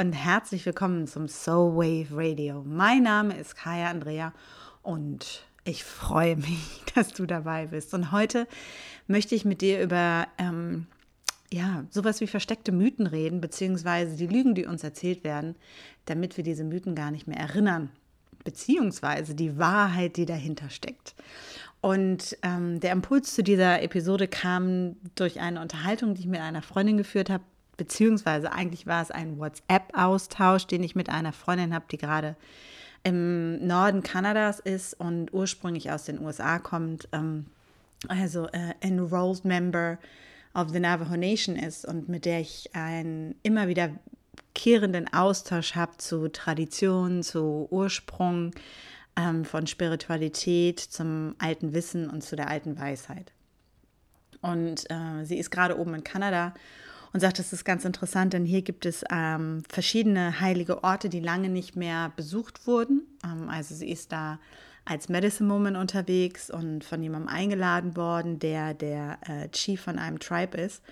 Und herzlich willkommen zum Soul Wave Radio. Mein Name ist Kaya Andrea und ich freue mich, dass du dabei bist. Und heute möchte ich mit dir über ähm, ja, sowas wie versteckte Mythen reden, beziehungsweise die Lügen, die uns erzählt werden, damit wir diese Mythen gar nicht mehr erinnern, beziehungsweise die Wahrheit, die dahinter steckt. Und ähm, der Impuls zu dieser Episode kam durch eine Unterhaltung, die ich mit einer Freundin geführt habe, beziehungsweise eigentlich war es ein WhatsApp-Austausch, den ich mit einer Freundin habe, die gerade im Norden Kanadas ist und ursprünglich aus den USA kommt, ähm, also äh, Enrolled Member of the Navajo Nation ist und mit der ich einen immer wieder kehrenden Austausch habe zu Tradition, zu Ursprung ähm, von Spiritualität, zum alten Wissen und zu der alten Weisheit. Und äh, sie ist gerade oben in Kanada und sagt, das ist ganz interessant, denn hier gibt es ähm, verschiedene heilige Orte, die lange nicht mehr besucht wurden. Ähm, also sie ist da als Medicine Woman unterwegs und von jemandem eingeladen worden, der der äh, Chief von einem Tribe ist.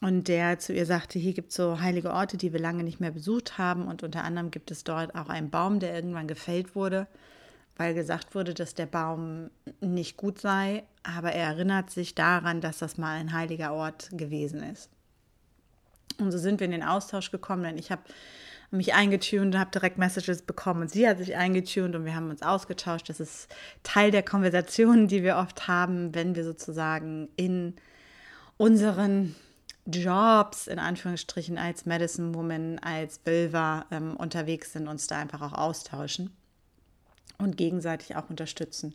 Und der zu ihr sagte, hier gibt es so heilige Orte, die wir lange nicht mehr besucht haben. Und unter anderem gibt es dort auch einen Baum, der irgendwann gefällt wurde, weil gesagt wurde, dass der Baum nicht gut sei. Aber er erinnert sich daran, dass das mal ein heiliger Ort gewesen ist. Und so sind wir in den Austausch gekommen, denn ich habe mich eingetunt und habe direkt Messages bekommen und sie hat sich eingetunt und wir haben uns ausgetauscht. Das ist Teil der Konversationen, die wir oft haben, wenn wir sozusagen in unseren Jobs, in Anführungsstrichen, als Medicine Woman, als Bilver ähm, unterwegs sind, uns da einfach auch austauschen und gegenseitig auch unterstützen.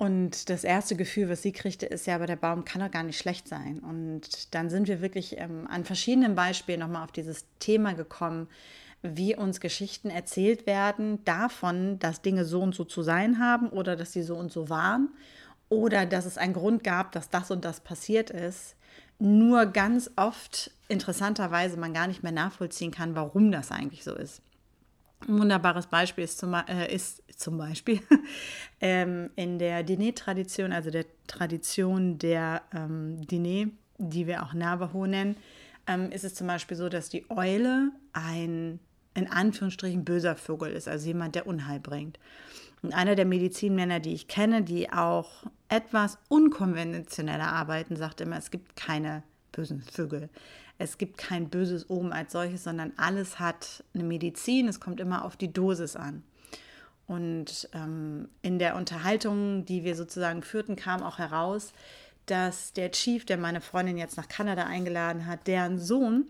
Und das erste Gefühl, was sie kriegte, ist ja, aber der Baum kann doch gar nicht schlecht sein. Und dann sind wir wirklich ähm, an verschiedenen Beispielen nochmal auf dieses Thema gekommen, wie uns Geschichten erzählt werden davon, dass Dinge so und so zu sein haben oder dass sie so und so waren oder dass es einen Grund gab, dass das und das passiert ist. Nur ganz oft interessanterweise man gar nicht mehr nachvollziehen kann, warum das eigentlich so ist. Ein wunderbares Beispiel ist zum, äh, ist zum Beispiel ähm, in der Diné-Tradition, also der Tradition der ähm, Diné, die wir auch Navajo nennen, ähm, ist es zum Beispiel so, dass die Eule ein in Anführungsstrichen böser Vogel ist, also jemand, der Unheil bringt. Und einer der Medizinmänner, die ich kenne, die auch etwas unkonventioneller arbeiten, sagt immer, es gibt keine bösen Vögel es gibt kein böses Omen als solches, sondern alles hat eine Medizin. Es kommt immer auf die Dosis an. Und ähm, in der Unterhaltung, die wir sozusagen führten, kam auch heraus, dass der Chief, der meine Freundin jetzt nach Kanada eingeladen hat, deren Sohn,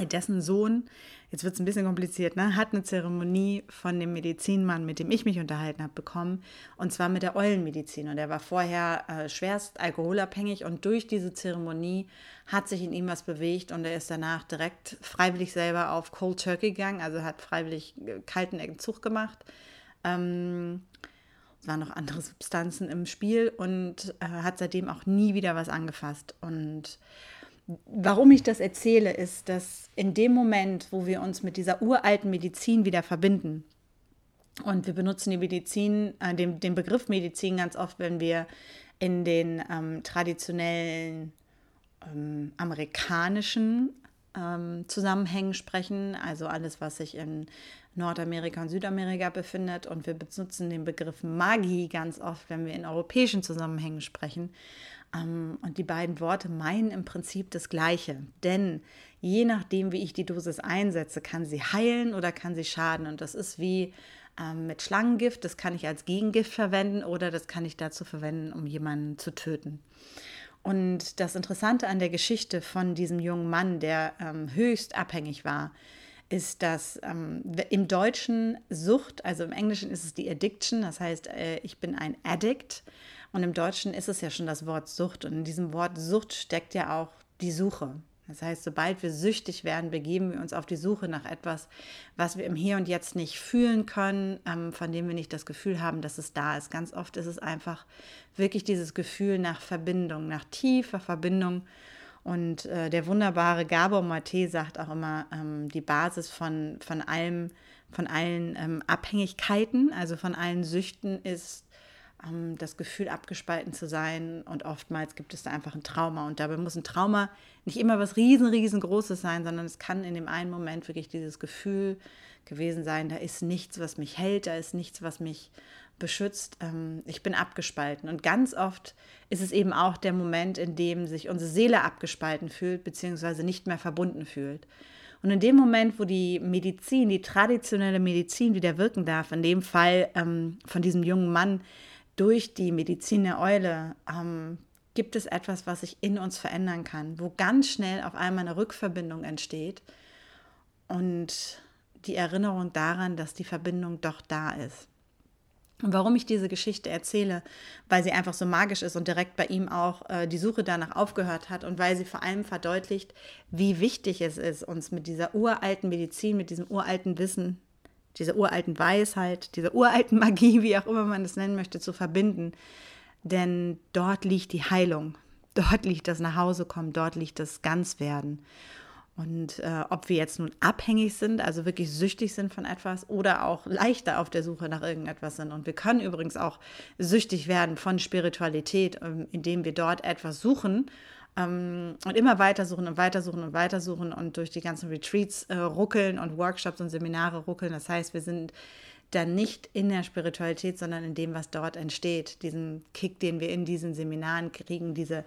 dessen Sohn jetzt wird es ein bisschen kompliziert, ne, hat eine Zeremonie von dem Medizinmann, mit dem ich mich unterhalten habe, bekommen. Und zwar mit der Eulenmedizin. Und er war vorher äh, schwerst alkoholabhängig und durch diese Zeremonie hat sich in ihm was bewegt und er ist danach direkt freiwillig selber auf Cold Turkey gegangen, also hat freiwillig äh, kalten Entzug gemacht. Ähm, es waren noch andere Substanzen im Spiel und äh, hat seitdem auch nie wieder was angefasst. Und warum ich das erzähle, ist, dass in dem Moment, wo wir uns mit dieser uralten Medizin wieder verbinden, und wir benutzen die Medizin, äh, den, den Begriff Medizin ganz oft, wenn wir in den ähm, traditionellen ähm, amerikanischen ähm, Zusammenhängen sprechen, also alles, was sich in Nordamerika und Südamerika befindet. Und wir benutzen den Begriff Magie ganz oft, wenn wir in europäischen Zusammenhängen sprechen. Ähm, und die beiden Worte meinen im Prinzip das Gleiche. Denn je nachdem, wie ich die Dosis einsetze, kann sie heilen oder kann sie schaden. Und das ist wie ähm, mit Schlangengift. Das kann ich als Gegengift verwenden oder das kann ich dazu verwenden, um jemanden zu töten. Und das Interessante an der Geschichte von diesem jungen Mann, der ähm, höchst abhängig war, ist, dass ähm, im Deutschen Sucht, also im Englischen ist es die Addiction, das heißt, äh, ich bin ein Addict. Und im Deutschen ist es ja schon das Wort Sucht. Und in diesem Wort Sucht steckt ja auch die Suche. Das heißt, sobald wir süchtig werden, begeben wir uns auf die Suche nach etwas, was wir im Hier und Jetzt nicht fühlen können, ähm, von dem wir nicht das Gefühl haben, dass es da ist. Ganz oft ist es einfach wirklich dieses Gefühl nach Verbindung, nach tiefer Verbindung. Und äh, der wunderbare Gabor Mate sagt auch immer, ähm, die Basis von, von allem, von allen ähm, Abhängigkeiten, also von allen Süchten ist das Gefühl, abgespalten zu sein. Und oftmals gibt es da einfach ein Trauma. Und dabei muss ein Trauma nicht immer was riesen, riesengroßes sein, sondern es kann in dem einen Moment wirklich dieses Gefühl gewesen sein, da ist nichts, was mich hält, da ist nichts, was mich beschützt. Ähm, ich bin abgespalten. Und ganz oft ist es eben auch der Moment, in dem sich unsere Seele abgespalten fühlt, beziehungsweise nicht mehr verbunden fühlt. Und in dem Moment, wo die Medizin, die traditionelle Medizin wieder wirken darf, in dem Fall ähm, von diesem jungen Mann, durch die Medizin der Eule ähm, gibt es etwas, was sich in uns verändern kann, wo ganz schnell auf einmal eine Rückverbindung entsteht und die Erinnerung daran, dass die Verbindung doch da ist. Und warum ich diese Geschichte erzähle, weil sie einfach so magisch ist und direkt bei ihm auch äh, die Suche danach aufgehört hat und weil sie vor allem verdeutlicht, wie wichtig es ist, uns mit dieser uralten Medizin, mit diesem uralten Wissen dieser uralten Weisheit, dieser uralten Magie, wie auch immer man das nennen möchte, zu verbinden. Denn dort liegt die Heilung, dort liegt das Nachhausekommen, dort liegt das Ganzwerden. Und äh, ob wir jetzt nun abhängig sind, also wirklich süchtig sind von etwas oder auch leichter auf der Suche nach irgendetwas sind. Und wir können übrigens auch süchtig werden von Spiritualität, ähm, indem wir dort etwas suchen ähm, und immer weitersuchen und weitersuchen und weitersuchen und durch die ganzen Retreats äh, ruckeln und Workshops und Seminare ruckeln. Das heißt, wir sind dann nicht in der Spiritualität, sondern in dem, was dort entsteht. Diesen Kick, den wir in diesen Seminaren kriegen, diese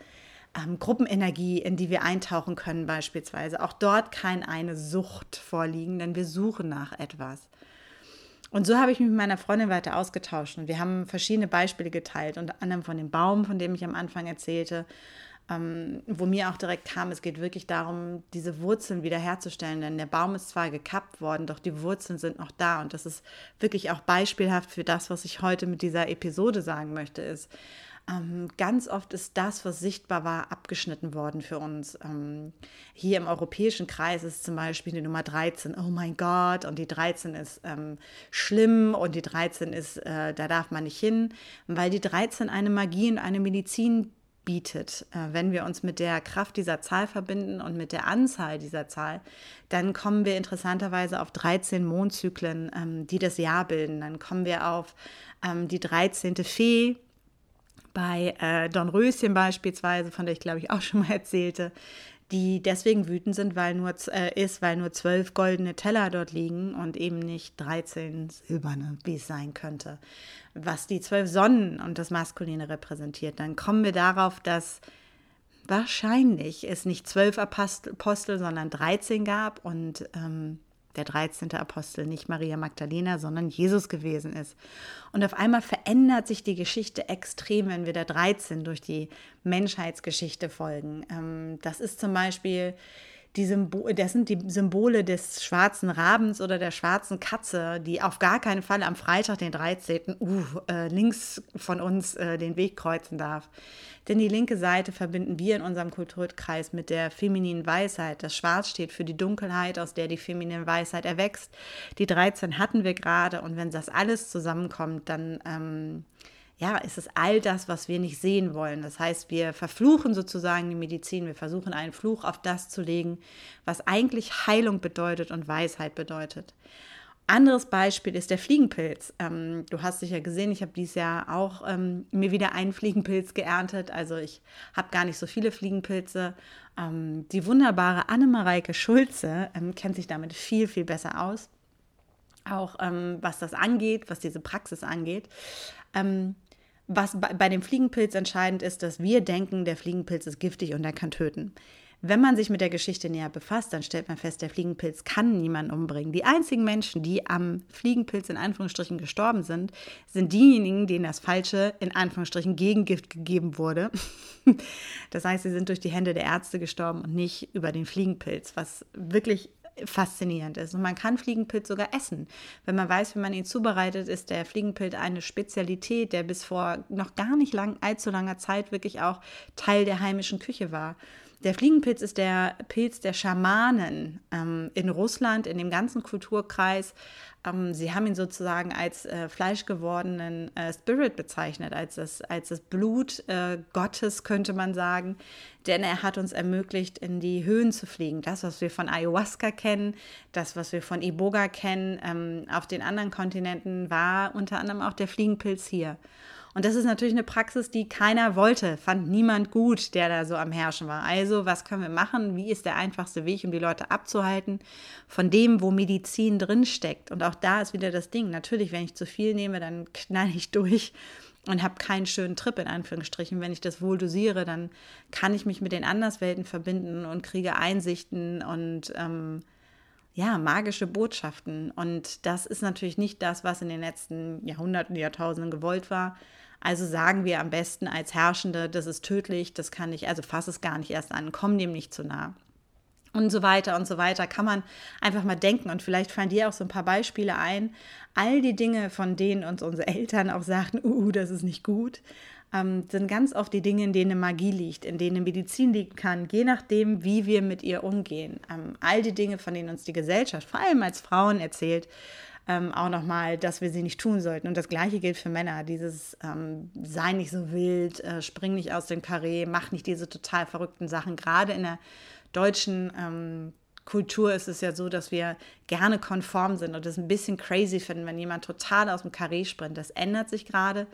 ähm, Gruppenenergie, in die wir eintauchen können beispielsweise. Auch dort kann eine Sucht vorliegen, denn wir suchen nach etwas. Und so habe ich mich mit meiner Freundin weiter ausgetauscht und wir haben verschiedene Beispiele geteilt, unter anderem von dem Baum, von dem ich am Anfang erzählte, ähm, wo mir auch direkt kam, es geht wirklich darum, diese Wurzeln wiederherzustellen. Denn der Baum ist zwar gekappt worden, doch die Wurzeln sind noch da. Und das ist wirklich auch beispielhaft für das, was ich heute mit dieser Episode sagen möchte, ist, ähm, ganz oft ist das, was sichtbar war, abgeschnitten worden für uns. Ähm, hier im europäischen Kreis ist zum Beispiel die Nummer 13, oh mein Gott, und die 13 ist ähm, schlimm und die 13 ist, äh, da darf man nicht hin, weil die 13 eine Magie und eine Medizin bietet. Äh, wenn wir uns mit der Kraft dieser Zahl verbinden und mit der Anzahl dieser Zahl, dann kommen wir interessanterweise auf 13 Mondzyklen, ähm, die das Jahr bilden. Dann kommen wir auf ähm, die 13. Fee, bei äh, Don Röschen beispielsweise, von der ich glaube ich auch schon mal erzählte, die deswegen wütend sind, weil nur äh, ist, weil nur zwölf goldene Teller dort liegen und eben nicht 13 silberne, wie es sein könnte. Was die zwölf Sonnen und das Maskuline repräsentiert, dann kommen wir darauf, dass wahrscheinlich es nicht zwölf Apostel, sondern 13 gab und ähm, der 13. Apostel nicht Maria Magdalena, sondern Jesus gewesen ist. Und auf einmal verändert sich die Geschichte extrem, wenn wir der 13 durch die Menschheitsgeschichte folgen. Ähm, das ist zum Beispiel die Symbole, das sind die Symbole des schwarzen Rabens oder der schwarzen Katze, die auf gar keinen Fall am Freitag, den 13. Uh, äh, links von uns äh, den Weg kreuzen darf. Denn die linke Seite verbinden wir in unserem Kulturkreis mit der femininen Weisheit. Das Schwarz steht für die Dunkelheit, aus der die feminine Weisheit erwächst. Die 13 hatten wir gerade und wenn das alles zusammenkommt, dann ähm, ja, ist es all das, was wir nicht sehen wollen. Das heißt, wir verfluchen sozusagen die Medizin, wir versuchen einen Fluch auf das zu legen, was eigentlich Heilung bedeutet und Weisheit bedeutet. Anderes Beispiel ist der Fliegenpilz. Ähm, du hast sicher gesehen, ich habe dieses Jahr auch ähm, mir wieder einen Fliegenpilz geerntet. Also ich habe gar nicht so viele Fliegenpilze. Ähm, die wunderbare Annemareike Schulze ähm, kennt sich damit viel, viel besser aus. Auch ähm, was das angeht, was diese Praxis angeht. Ähm, was bei, dem Fliegenpilz entscheidend ist, dass wir denken, der Fliegenpilz ist giftig und er kann töten. Wenn man sich mit der Geschichte näher befasst, dann stellt man fest, der Fliegenpilz kann niemanden umbringen. Die einzigen Menschen, die am Fliegenpilz in Anführungsstrichen gestorben sind, sind diejenigen, denen das falsche, in Anführungsstrichen, Gegengift gegeben wurde. Das heißt, sie sind durch die Hände der Ärzte gestorben und nicht über den Fliegenpilz, was wirklich faszinierend ist. Und man kann Fliegenpilz sogar essen. Wenn man weiß, wie man ihn zubereitet, ist der Fliegenpilz eine Spezialität, der bis vor noch gar nicht lang, allzu langer Zeit wirklich auch Teil der heimischen Küche war. Der Fliegenpilz ist der Pilz der Schamanen ähm, in Russland, in dem ganzen Kulturkreis. Ähm, sie haben ihn sozusagen als äh, fleischgewordenen äh, Spirit bezeichnet, als das, als das Blut äh, Gottes, könnte man sagen. Denn er hat uns ermöglicht, in die Höhen zu fliegen. Das, was wir von Ayahuasca kennen, das, was wir von Iboga kennen, ähm, auf den anderen Kontinenten war unter anderem auch der Fliegenpilz hier. Und das ist natürlich eine Praxis, die keiner wollte, fand niemand gut, der da so am Herrschen war. Also, was können wir machen? Wie ist der einfachste Weg, um die Leute abzuhalten von dem, wo Medizin drinsteckt? Und auch da ist wieder das Ding. Natürlich, wenn ich zu viel nehme, dann knall ich durch und habe keinen schönen Trip in Anführungsstrichen. Wenn ich das wohl dosiere, dann kann ich mich mit den Anderswelten verbinden und kriege Einsichten und ähm, ja, magische Botschaften. Und das ist natürlich nicht das, was in den letzten Jahrhunderten, Jahrtausenden gewollt war. Also sagen wir am besten als Herrschende, das ist tödlich, das kann ich, also fass es gar nicht erst an, komm dem nicht zu nah. Und so weiter und so weiter kann man einfach mal denken und vielleicht fallen dir auch so ein paar Beispiele ein. All die Dinge, von denen uns unsere Eltern auch sagten, uh, das ist nicht gut, ähm, sind ganz oft die Dinge, in denen Magie liegt, in denen Medizin liegen kann, je nachdem, wie wir mit ihr umgehen. Ähm, all die Dinge, von denen uns die Gesellschaft, vor allem als Frauen, erzählt, ähm, auch nochmal, dass wir sie nicht tun sollten. Und das Gleiche gilt für Männer. Dieses ähm, sei nicht so wild, äh, spring nicht aus dem Karree, mach nicht diese total verrückten Sachen. Gerade in der deutschen ähm, Kultur ist es ja so, dass wir gerne konform sind und es ein bisschen crazy finden, wenn jemand total aus dem Karree springt. Das ändert sich gerade.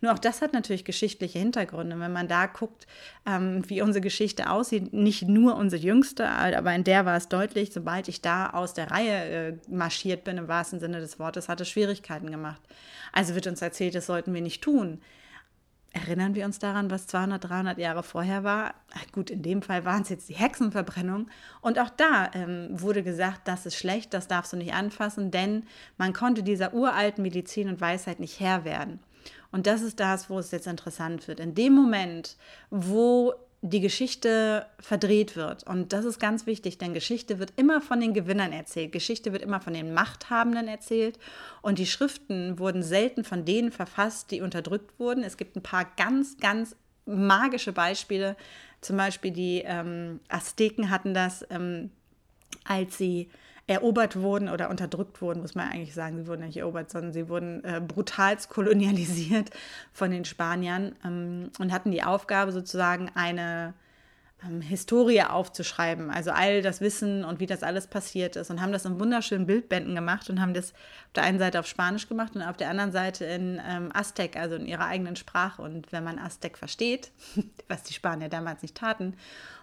Nur auch das hat natürlich geschichtliche Hintergründe. Wenn man da guckt, ähm, wie unsere Geschichte aussieht, nicht nur unsere jüngste, aber in der war es deutlich, sobald ich da aus der Reihe äh, marschiert bin, im wahrsten Sinne des Wortes, hat es Schwierigkeiten gemacht. Also wird uns erzählt, das sollten wir nicht tun. Erinnern wir uns daran, was 200, 300 Jahre vorher war? Gut, in dem Fall waren es jetzt die Hexenverbrennung. Und auch da ähm, wurde gesagt, das ist schlecht, das darfst du nicht anfassen, denn man konnte dieser uralten Medizin und Weisheit nicht Herr werden. Und das ist das, wo es jetzt interessant wird. In dem Moment, wo die Geschichte verdreht wird. Und das ist ganz wichtig, denn Geschichte wird immer von den Gewinnern erzählt. Geschichte wird immer von den Machthabenden erzählt. Und die Schriften wurden selten von denen verfasst, die unterdrückt wurden. Es gibt ein paar ganz, ganz magische Beispiele. Zum Beispiel die ähm, Azteken hatten das, ähm, als sie erobert wurden oder unterdrückt wurden, muss man eigentlich sagen. Sie wurden nicht erobert, sondern sie wurden äh, brutalst kolonialisiert von den Spaniern ähm, und hatten die Aufgabe sozusagen eine ähm, Historie aufzuschreiben, also all das Wissen und wie das alles passiert ist. Und haben das in wunderschönen Bildbänden gemacht und haben das auf der einen Seite auf Spanisch gemacht und auf der anderen Seite in ähm, Aztec, also in ihrer eigenen Sprache. Und wenn man Aztec versteht, was die Spanier damals nicht taten,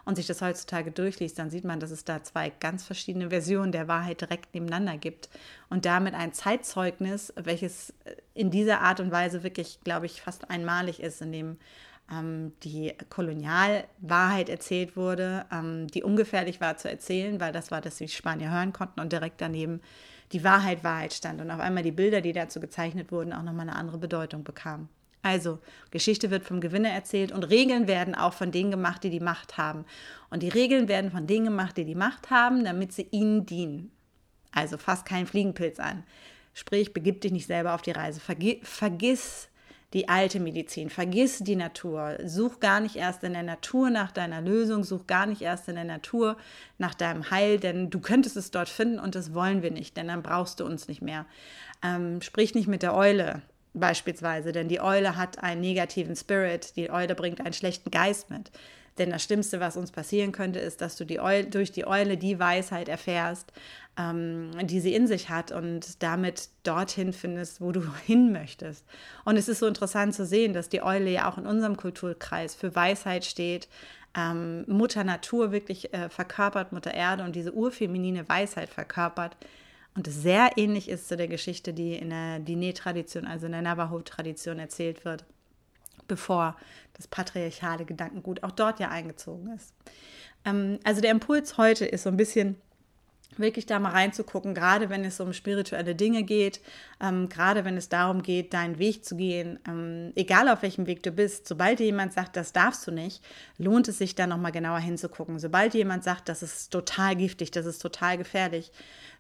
und sich das heutzutage durchliest, dann sieht man, dass es da zwei ganz verschiedene Versionen der Wahrheit direkt nebeneinander gibt. Und damit ein Zeitzeugnis, welches in dieser Art und Weise wirklich, glaube ich, fast einmalig ist, in dem die Kolonialwahrheit erzählt wurde, ähm, die ungefährlich war zu erzählen, weil das war, dass die Spanier hören konnten und direkt daneben die Wahrheit Wahrheit stand und auf einmal die Bilder, die dazu gezeichnet wurden, auch nochmal eine andere Bedeutung bekamen. Also, Geschichte wird vom Gewinner erzählt und Regeln werden auch von denen gemacht, die die Macht haben. Und die Regeln werden von denen gemacht, die die Macht haben, damit sie ihnen dienen. Also, fass keinen Fliegenpilz an. Sprich, begib dich nicht selber auf die Reise. Vergiss die alte Medizin. Vergiss die Natur. Such gar nicht erst in der Natur nach deiner Lösung. Such gar nicht erst in der Natur nach deinem Heil, denn du könntest es dort finden und das wollen wir nicht, denn dann brauchst du uns nicht mehr. Ähm, sprich nicht mit der Eule beispielsweise, denn die Eule hat einen negativen Spirit. Die Eule bringt einen schlechten Geist mit. Denn das Schlimmste, was uns passieren könnte, ist, dass du die Eule, durch die Eule die Weisheit erfährst, ähm, die sie in sich hat und damit dorthin findest, wo du hin möchtest. Und es ist so interessant zu sehen, dass die Eule ja auch in unserem Kulturkreis für Weisheit steht, ähm, Mutter Natur wirklich äh, verkörpert, Mutter Erde und diese urfeminine Weisheit verkörpert. Und es sehr ähnlich ist zu der Geschichte, die in der Diné-Tradition, also in der Navajo-Tradition erzählt wird, bevor das patriarchale Gedankengut auch dort ja eingezogen ist. Ähm, also der Impuls heute ist so ein bisschen wirklich da mal reinzugucken, gerade wenn es um spirituelle Dinge geht, ähm, gerade wenn es darum geht, deinen Weg zu gehen, ähm, egal auf welchem Weg du bist, sobald dir jemand sagt, das darfst du nicht, lohnt es sich da nochmal genauer hinzugucken. Sobald jemand sagt, das ist total giftig, das ist total gefährlich,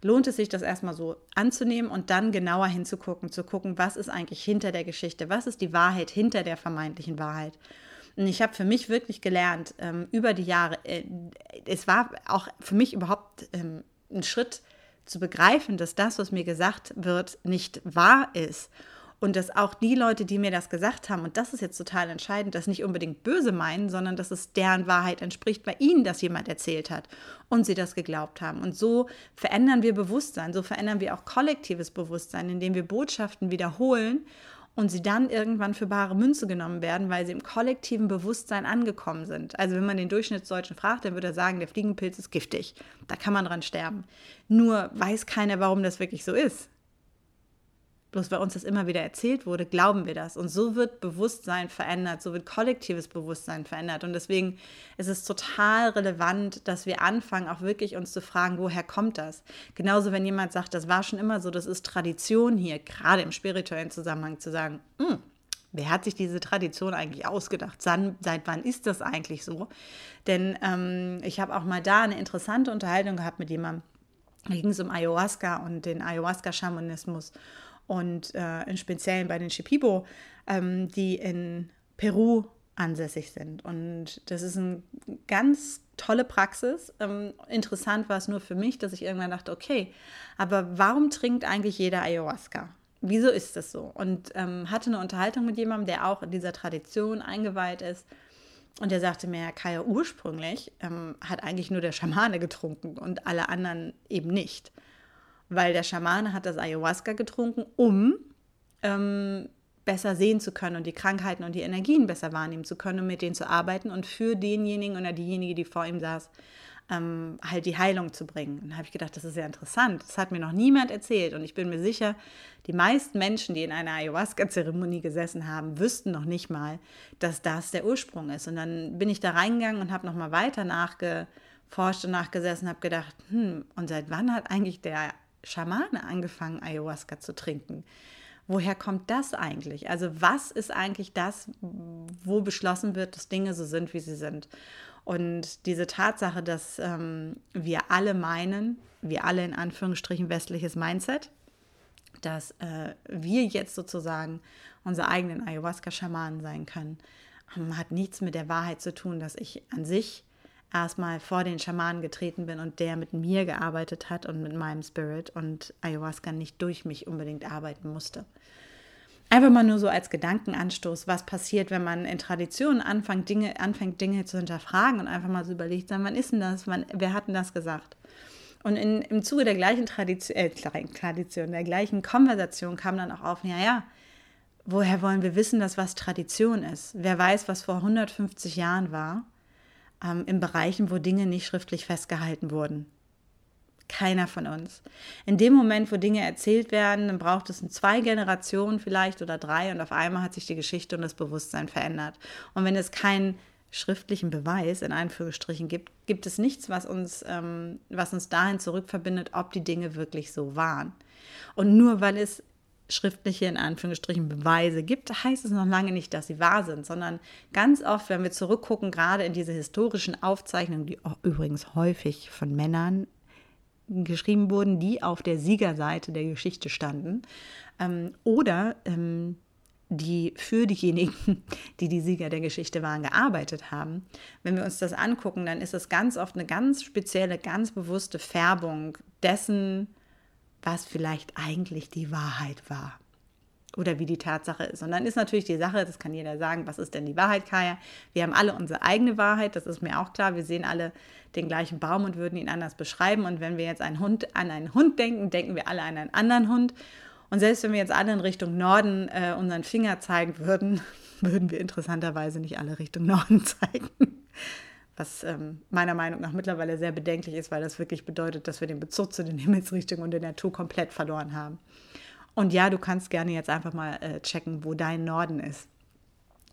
lohnt es sich, das erstmal so anzunehmen und dann genauer hinzugucken, zu gucken, was ist eigentlich hinter der Geschichte, was ist die Wahrheit hinter der vermeintlichen Wahrheit. Und ich habe für mich wirklich gelernt, ähm, über die Jahre, äh, es war auch für mich überhaupt ähm, einen Schritt zu begreifen, dass das, was mir gesagt wird, nicht wahr ist. Und dass auch die Leute, die mir das gesagt haben, und das ist jetzt total entscheidend, das nicht unbedingt böse meinen, sondern dass es deren Wahrheit entspricht, weil ihnen das jemand erzählt hat und sie das geglaubt haben. Und so verändern wir Bewusstsein, so verändern wir auch kollektives Bewusstsein, indem wir Botschaften wiederholen und sie dann irgendwann für bare Münze genommen werden, weil sie im kollektiven Bewusstsein angekommen sind. Also wenn man den Durchschnittsdeutschen fragt, dann würde er sagen, der Fliegenpilz ist giftig. Da kann man dran sterben. Nur weiß keiner, warum das wirklich so ist. Bloß weil uns das immer wieder erzählt wurde, glauben wir das. Und so wird Bewusstsein verändert, so wird kollektives Bewusstsein verändert. Und deswegen ist es total relevant, dass wir anfangen, auch wirklich uns zu fragen, woher kommt das? Genauso, wenn jemand sagt, das war schon immer so, das ist Tradition hier, gerade im spirituellen Zusammenhang zu sagen, hm, wer hat sich diese Tradition eigentlich ausgedacht? Seit wann ist das eigentlich so? Denn ähm, ich habe auch mal da eine interessante Unterhaltung gehabt mit jemandem. Da ging es um Ayahuasca und den Ayahuasca-Schamanismus und äh, im Speziellen bei den Shipibo, ähm, die in Peru ansässig sind. Und das ist eine ganz tolle Praxis. Ähm, interessant war es nur für mich, dass ich irgendwann dachte, okay, aber warum trinkt eigentlich jeder Ayahuasca? Wieso ist das so? Und ähm, hatte eine Unterhaltung mit jemandem, der auch in dieser Tradition eingeweiht ist. Und der sagte mir, Kaya, ursprünglich ähm, hat eigentlich nur der Schamane getrunken und alle anderen eben nicht weil der Schamane hat das Ayahuasca getrunken, um ähm, besser sehen zu können und die Krankheiten und die Energien besser wahrnehmen zu können, um mit denen zu arbeiten und für denjenigen oder diejenige, die vor ihm saß, ähm, halt die Heilung zu bringen. Und da habe ich gedacht, das ist ja interessant. Das hat mir noch niemand erzählt. Und ich bin mir sicher, die meisten Menschen, die in einer Ayahuasca-Zeremonie gesessen haben, wüssten noch nicht mal, dass das der Ursprung ist. Und dann bin ich da reingegangen und habe nochmal weiter nachgeforscht und nachgesessen und habe gedacht, hm, und seit wann hat eigentlich der Schamane angefangen, Ayahuasca zu trinken. Woher kommt das eigentlich? Also was ist eigentlich das, wo beschlossen wird, dass Dinge so sind, wie sie sind? Und diese Tatsache, dass ähm, wir alle meinen, wir alle in Anführungsstrichen westliches Mindset, dass äh, wir jetzt sozusagen unsere eigenen Ayahuasca-Schamanen sein können, ähm, hat nichts mit der Wahrheit zu tun, dass ich an sich erstmal vor den Schamanen getreten bin und der mit mir gearbeitet hat und mit meinem Spirit und Ayahuasca nicht durch mich unbedingt arbeiten musste. Einfach mal nur so als Gedankenanstoß, was passiert, wenn man in Traditionen anfängt, Dinge, anfängt, Dinge zu hinterfragen und einfach mal so überlegt, wann ist denn das, wann, wer hat denn das gesagt? Und in, im Zuge der gleichen Tradition, äh, Tradition, der gleichen Konversation kam dann auch auf, ja, ja, woher wollen wir wissen, dass was Tradition ist? Wer weiß, was vor 150 Jahren war? Ähm, in Bereichen, wo Dinge nicht schriftlich festgehalten wurden. Keiner von uns. In dem Moment, wo Dinge erzählt werden, dann braucht es zwei Generationen vielleicht oder drei und auf einmal hat sich die Geschichte und das Bewusstsein verändert. Und wenn es keinen schriftlichen Beweis in Anführungsstrichen gibt, gibt es nichts, was uns, ähm, was uns dahin zurückverbindet, ob die Dinge wirklich so waren. Und nur weil es schriftliche, in Anführungsstrichen, Beweise gibt, heißt es noch lange nicht, dass sie wahr sind, sondern ganz oft, wenn wir zurückgucken, gerade in diese historischen Aufzeichnungen, die übrigens häufig von Männern geschrieben wurden, die auf der Siegerseite der Geschichte standen, ähm, oder ähm, die für diejenigen, die die Sieger der Geschichte waren, gearbeitet haben. Wenn wir uns das angucken, dann ist es ganz oft eine ganz spezielle, ganz bewusste Färbung dessen, was vielleicht eigentlich die Wahrheit war oder wie die Tatsache ist. Und dann ist natürlich die Sache, das kann jeder sagen, was ist denn die Wahrheit, Kaya? Wir haben alle unsere eigene Wahrheit, das ist mir auch klar. Wir sehen alle den gleichen Baum und würden ihn anders beschreiben. Und wenn wir jetzt einen Hund, an einen Hund denken, denken wir alle an einen anderen Hund. Und selbst wenn wir jetzt alle in Richtung Norden äh, unseren Finger zeigen würden, würden wir interessanterweise nicht alle Richtung Norden zeigen was ähm, meiner Meinung nach mittlerweile sehr bedenklich ist, weil das wirklich bedeutet, dass wir den Bezug zu den Himmelsrichtungen und der Natur komplett verloren haben. Und ja, du kannst gerne jetzt einfach mal äh, checken, wo dein Norden ist.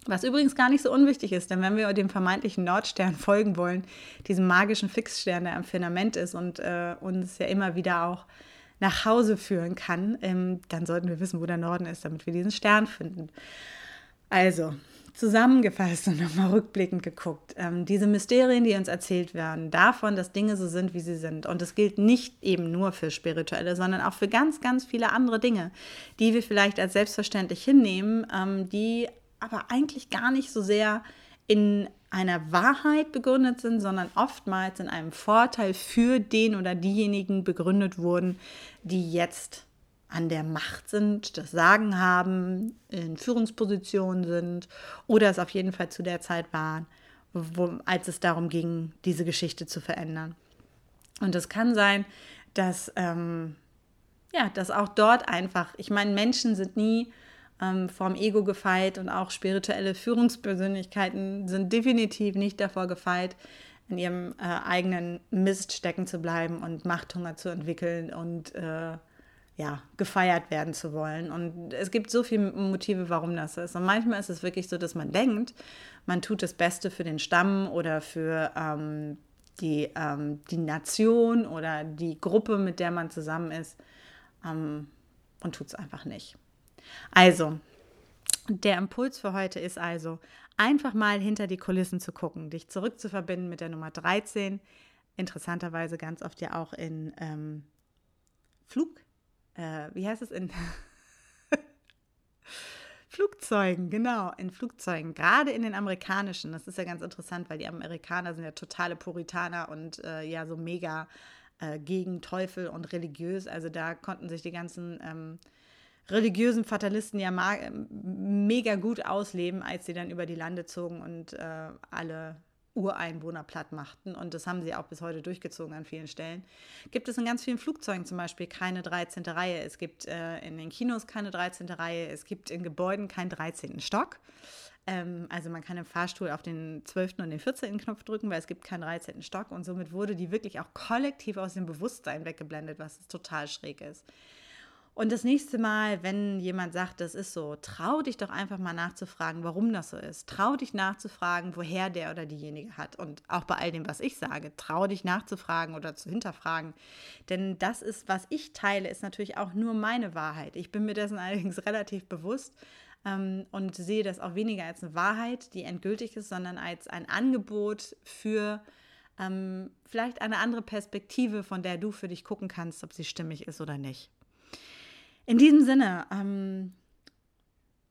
Was übrigens gar nicht so unwichtig ist, denn wenn wir dem vermeintlichen Nordstern folgen wollen, diesem magischen Fixstern, der am Firmament ist und äh, uns ja immer wieder auch nach Hause führen kann, ähm, dann sollten wir wissen, wo der Norden ist, damit wir diesen Stern finden. Also, zusammengefasst und nochmal rückblickend geguckt. Ähm, diese Mysterien, die uns erzählt werden, davon, dass Dinge so sind, wie sie sind. Und das gilt nicht eben nur für spirituelle, sondern auch für ganz, ganz viele andere Dinge, die wir vielleicht als selbstverständlich hinnehmen, ähm, die aber eigentlich gar nicht so sehr in einer Wahrheit begründet sind, sondern oftmals in einem Vorteil für den oder diejenigen begründet wurden, die jetzt an der Macht sind, das Sagen haben, in Führungspositionen sind oder es auf jeden Fall zu der Zeit waren, wo, als es darum ging, diese Geschichte zu verändern. Und es kann sein, dass, ähm, ja, dass auch dort einfach, ich meine, Menschen sind nie ähm, vorm Ego gefeit und auch spirituelle Führungspersönlichkeiten sind definitiv nicht davor gefeit, in ihrem äh, eigenen Mist stecken zu bleiben und Machthunger zu entwickeln und äh, ja, gefeiert werden zu wollen. Und es gibt so viele Motive, warum das ist. Und manchmal ist es wirklich so, dass man denkt, man tut das Beste für den Stamm oder für ähm, die, ähm, die Nation oder die Gruppe, mit der man zusammen ist ähm, und tut es einfach nicht. Also, der Impuls für heute ist also, einfach mal hinter die Kulissen zu gucken, dich zurückzuverbinden mit der Nummer 13. Interessanterweise ganz oft ja auch in ähm, Flug, äh, wie heißt es in Flugzeugen, genau, in Flugzeugen, gerade in den amerikanischen. Das ist ja ganz interessant, weil die Amerikaner sind ja totale Puritaner und äh, ja so mega äh, gegen Teufel und religiös. Also da konnten sich die ganzen ähm, religiösen Fatalisten ja mega gut ausleben, als sie dann über die Lande zogen und äh, alle Ureinwohner platt machten. Und das haben sie auch bis heute durchgezogen an vielen Stellen. Gibt es in ganz vielen Flugzeugen zum Beispiel keine 13. Reihe. Es gibt äh, in den Kinos keine 13. Reihe. Es gibt in Gebäuden keinen 13. Stock. Ähm, also man kann im Fahrstuhl auf den 12. und den 14. Knopf drücken, weil es gibt keinen 13. Stock. Und somit wurde die wirklich auch kollektiv aus dem Bewusstsein weggeblendet, was total schräg ist. Und das nächste Mal, wenn jemand sagt, das ist so, trau dich doch einfach mal nachzufragen, warum das so ist. Trau dich nachzufragen, woher der oder diejenige hat. Und auch bei all dem, was ich sage, trau dich nachzufragen oder zu hinterfragen. Denn das ist, was ich teile, ist natürlich auch nur meine Wahrheit. Ich bin mir dessen allerdings relativ bewusst ähm, und sehe das auch weniger als eine Wahrheit, die endgültig ist, sondern als ein Angebot für ähm, vielleicht eine andere Perspektive, von der du für dich gucken kannst, ob sie stimmig ist oder nicht. In diesem Sinne, ähm,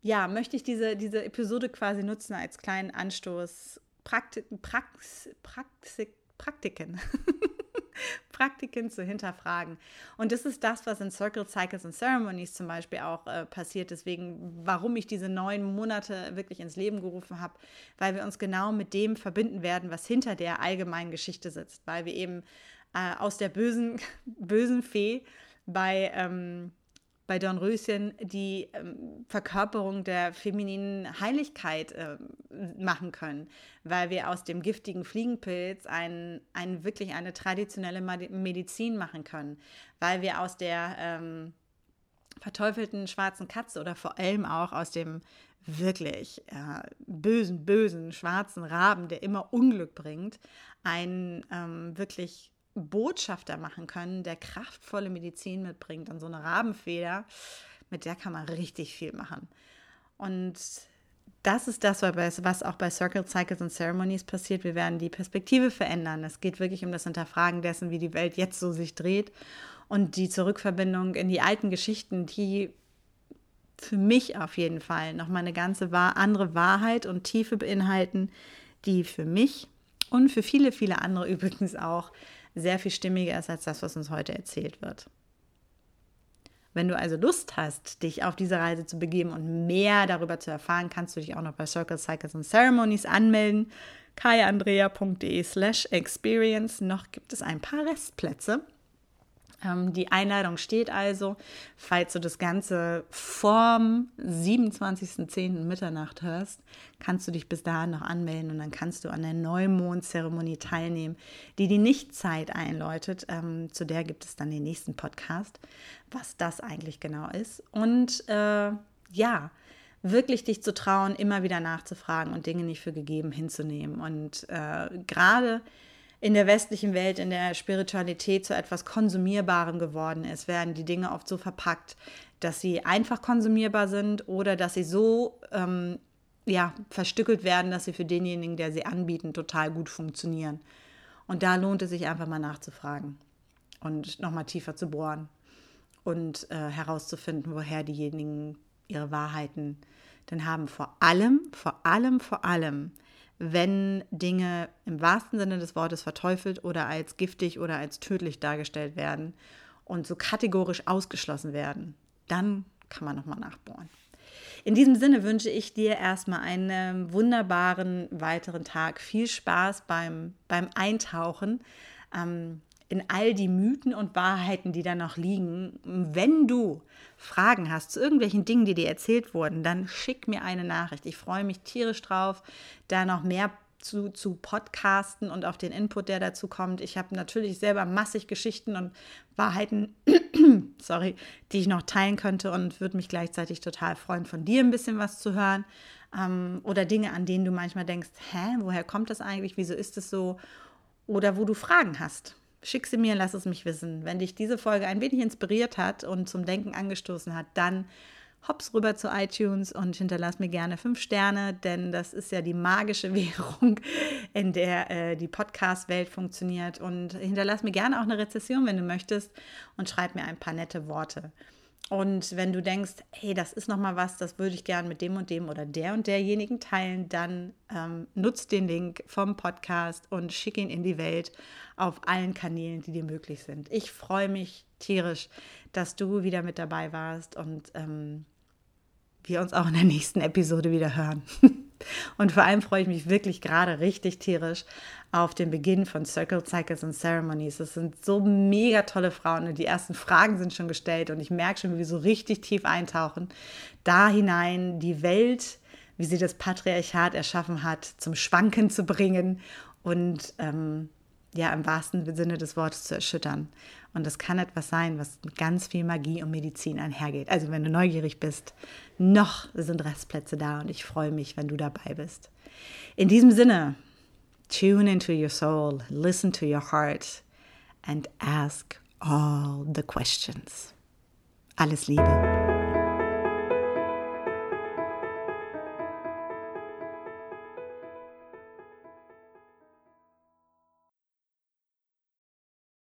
ja, möchte ich diese, diese Episode quasi nutzen als kleinen Anstoß, Prakti Prax Praxik Praktiken. Praktiken zu hinterfragen. Und das ist das, was in Circle Cycles and Ceremonies zum Beispiel auch äh, passiert. Deswegen, warum ich diese neun Monate wirklich ins Leben gerufen habe, weil wir uns genau mit dem verbinden werden, was hinter der allgemeinen Geschichte sitzt. Weil wir eben äh, aus der bösen, bösen Fee bei ähm, bei Dornröschen die ähm, Verkörperung der femininen Heiligkeit äh, machen können, weil wir aus dem giftigen Fliegenpilz ein, ein, wirklich eine traditionelle Medizin machen können, weil wir aus der ähm, verteufelten schwarzen Katze oder vor allem auch aus dem wirklich äh, bösen, bösen schwarzen Raben, der immer Unglück bringt, ein ähm, wirklich Botschafter machen können, der kraftvolle Medizin mitbringt. Und so eine Rabenfeder, mit der kann man richtig viel machen. Und das ist das, was auch bei Circle Cycles and Ceremonies passiert. Wir werden die Perspektive verändern. Es geht wirklich um das Hinterfragen dessen, wie die Welt jetzt so sich dreht und die Zurückverbindung in die alten Geschichten, die für mich auf jeden Fall nochmal eine ganze andere Wahrheit und Tiefe beinhalten, die für mich und für viele, viele andere übrigens auch sehr viel stimmiger ist als das, was uns heute erzählt wird. Wenn du also Lust hast, dich auf diese Reise zu begeben und mehr darüber zu erfahren, kannst du dich auch noch bei Circle Cycles and Ceremonies anmelden. kayaandrea.de slash experience. Noch gibt es ein paar Restplätze. Ähm, die Einladung steht also, falls du das Ganze vorm 27.10. Mitternacht hörst, kannst du dich bis dahin noch anmelden und dann kannst du an der Neumondzeremonie teilnehmen, die die Nichtzeit einläutet. Ähm, zu der gibt es dann den nächsten Podcast, was das eigentlich genau ist. Und äh, ja, wirklich dich zu trauen, immer wieder nachzufragen und Dinge nicht für gegeben hinzunehmen. Und äh, gerade in der westlichen Welt, in der Spiritualität zu etwas Konsumierbarem geworden ist, werden die Dinge oft so verpackt, dass sie einfach konsumierbar sind oder dass sie so ähm, ja, verstückelt werden, dass sie für denjenigen, der sie anbieten, total gut funktionieren. Und da lohnt es sich einfach mal nachzufragen und nochmal tiefer zu bohren und äh, herauszufinden, woher diejenigen ihre Wahrheiten denn haben. Vor allem, vor allem, vor allem wenn Dinge im wahrsten Sinne des Wortes verteufelt oder als giftig oder als tödlich dargestellt werden und so kategorisch ausgeschlossen werden, dann kann man nochmal nachbohren. In diesem Sinne wünsche ich dir erstmal einen wunderbaren weiteren Tag. Viel Spaß beim, beim Eintauchen ähm, in all die Mythen und Wahrheiten, die da noch liegen. Wenn du Fragen hast zu irgendwelchen Dingen, die dir erzählt wurden, dann schick mir eine Nachricht. Ich freue mich tierisch drauf, da noch mehr zu, zu podcasten und auf den Input, der dazu kommt. Ich habe natürlich selber massig Geschichten und Wahrheiten, sorry, die ich noch teilen könnte und würde mich gleichzeitig total freuen, von dir ein bisschen was zu hören. Ähm, oder Dinge, an denen du manchmal denkst, hä, woher kommt das eigentlich? Wieso ist es so? Oder wo du Fragen hast. Schick sie mir, lass es mich wissen. Wenn dich diese Folge ein wenig inspiriert hat und zum Denken angestoßen hat, dann hops rüber zu iTunes und hinterlass mir gerne fünf Sterne, denn das ist ja die magische Währung, in der äh, die Podcast-Welt funktioniert. Und hinterlass mir gerne auch eine Rezession, wenn du möchtest, und schreib mir ein paar nette Worte. Und wenn du denkst, hey, das ist noch mal was, das würde ich gerne mit dem und dem oder der und derjenigen teilen, dann ähm, nutzt den Link vom Podcast und schick ihn in die Welt auf allen Kanälen, die dir möglich sind. Ich freue mich tierisch, dass du wieder mit dabei warst und ähm, wir uns auch in der nächsten Episode wieder hören. Und vor allem freue ich mich wirklich gerade richtig tierisch auf den Beginn von Circle Cycles and Ceremonies. Das sind so mega tolle Frauen und die ersten Fragen sind schon gestellt und ich merke schon, wie wir so richtig tief eintauchen. Da hinein die Welt, wie sie das Patriarchat erschaffen hat, zum Schwanken zu bringen und ähm, ja, im wahrsten Sinne des Wortes zu erschüttern. Und das kann etwas sein, was mit ganz viel Magie und Medizin einhergeht. Also wenn du neugierig bist, noch sind Restplätze da und ich freue mich, wenn du dabei bist. In diesem Sinne, tune into your soul, listen to your heart and ask all the questions. Alles Liebe.